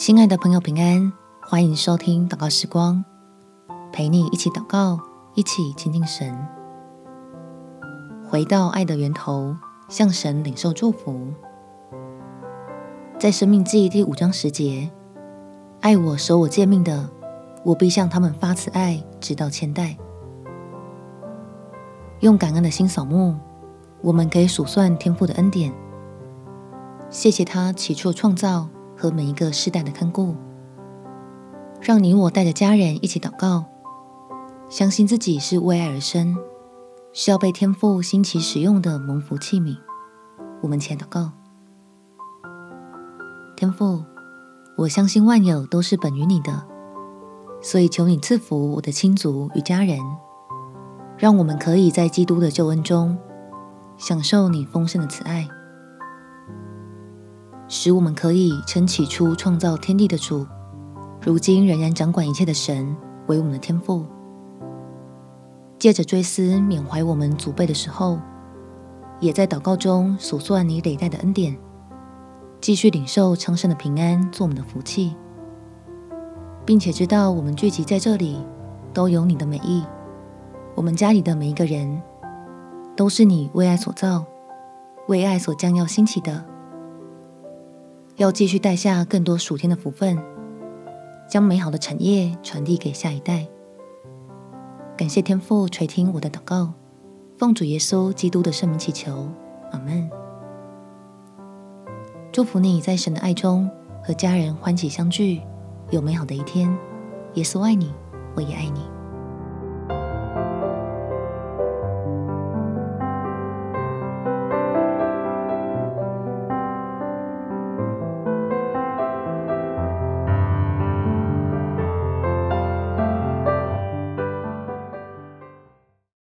亲爱的朋友，平安！欢迎收听祷告时光，陪你一起祷告，一起亲近神，回到爱的源头，向神领受祝福。在生命记第五章十节，爱我、守我诫命的，我必向他们发慈爱，直到千代。用感恩的心扫墓，我们可以数算天父的恩典，谢谢他起初创造。和每一个世代的看顾，让你我带着家人一起祷告，相信自己是为爱而生，需要被天父兴起使用的蒙福器皿。我们前祷告，天父，我相信万有都是本于你的，所以求你赐福我的亲族与家人，让我们可以在基督的救恩中享受你丰盛的慈爱。使我们可以称起初创造天地的主，如今仍然掌管一切的神为我们的天赋。借着追思缅怀我们祖辈的时候，也在祷告中数算你累代的恩典，继续领受昌盛的平安做我们的福气，并且知道我们聚集在这里都有你的美意。我们家里的每一个人都是你为爱所造，为爱所将要兴起的。要继续带下更多属天的福分，将美好的产业传递给下一代。感谢天父垂听我的祷告，奉主耶稣基督的圣名祈求，阿门。祝福你在神的爱中和家人欢喜相聚，有美好的一天。耶稣爱你，我也爱你。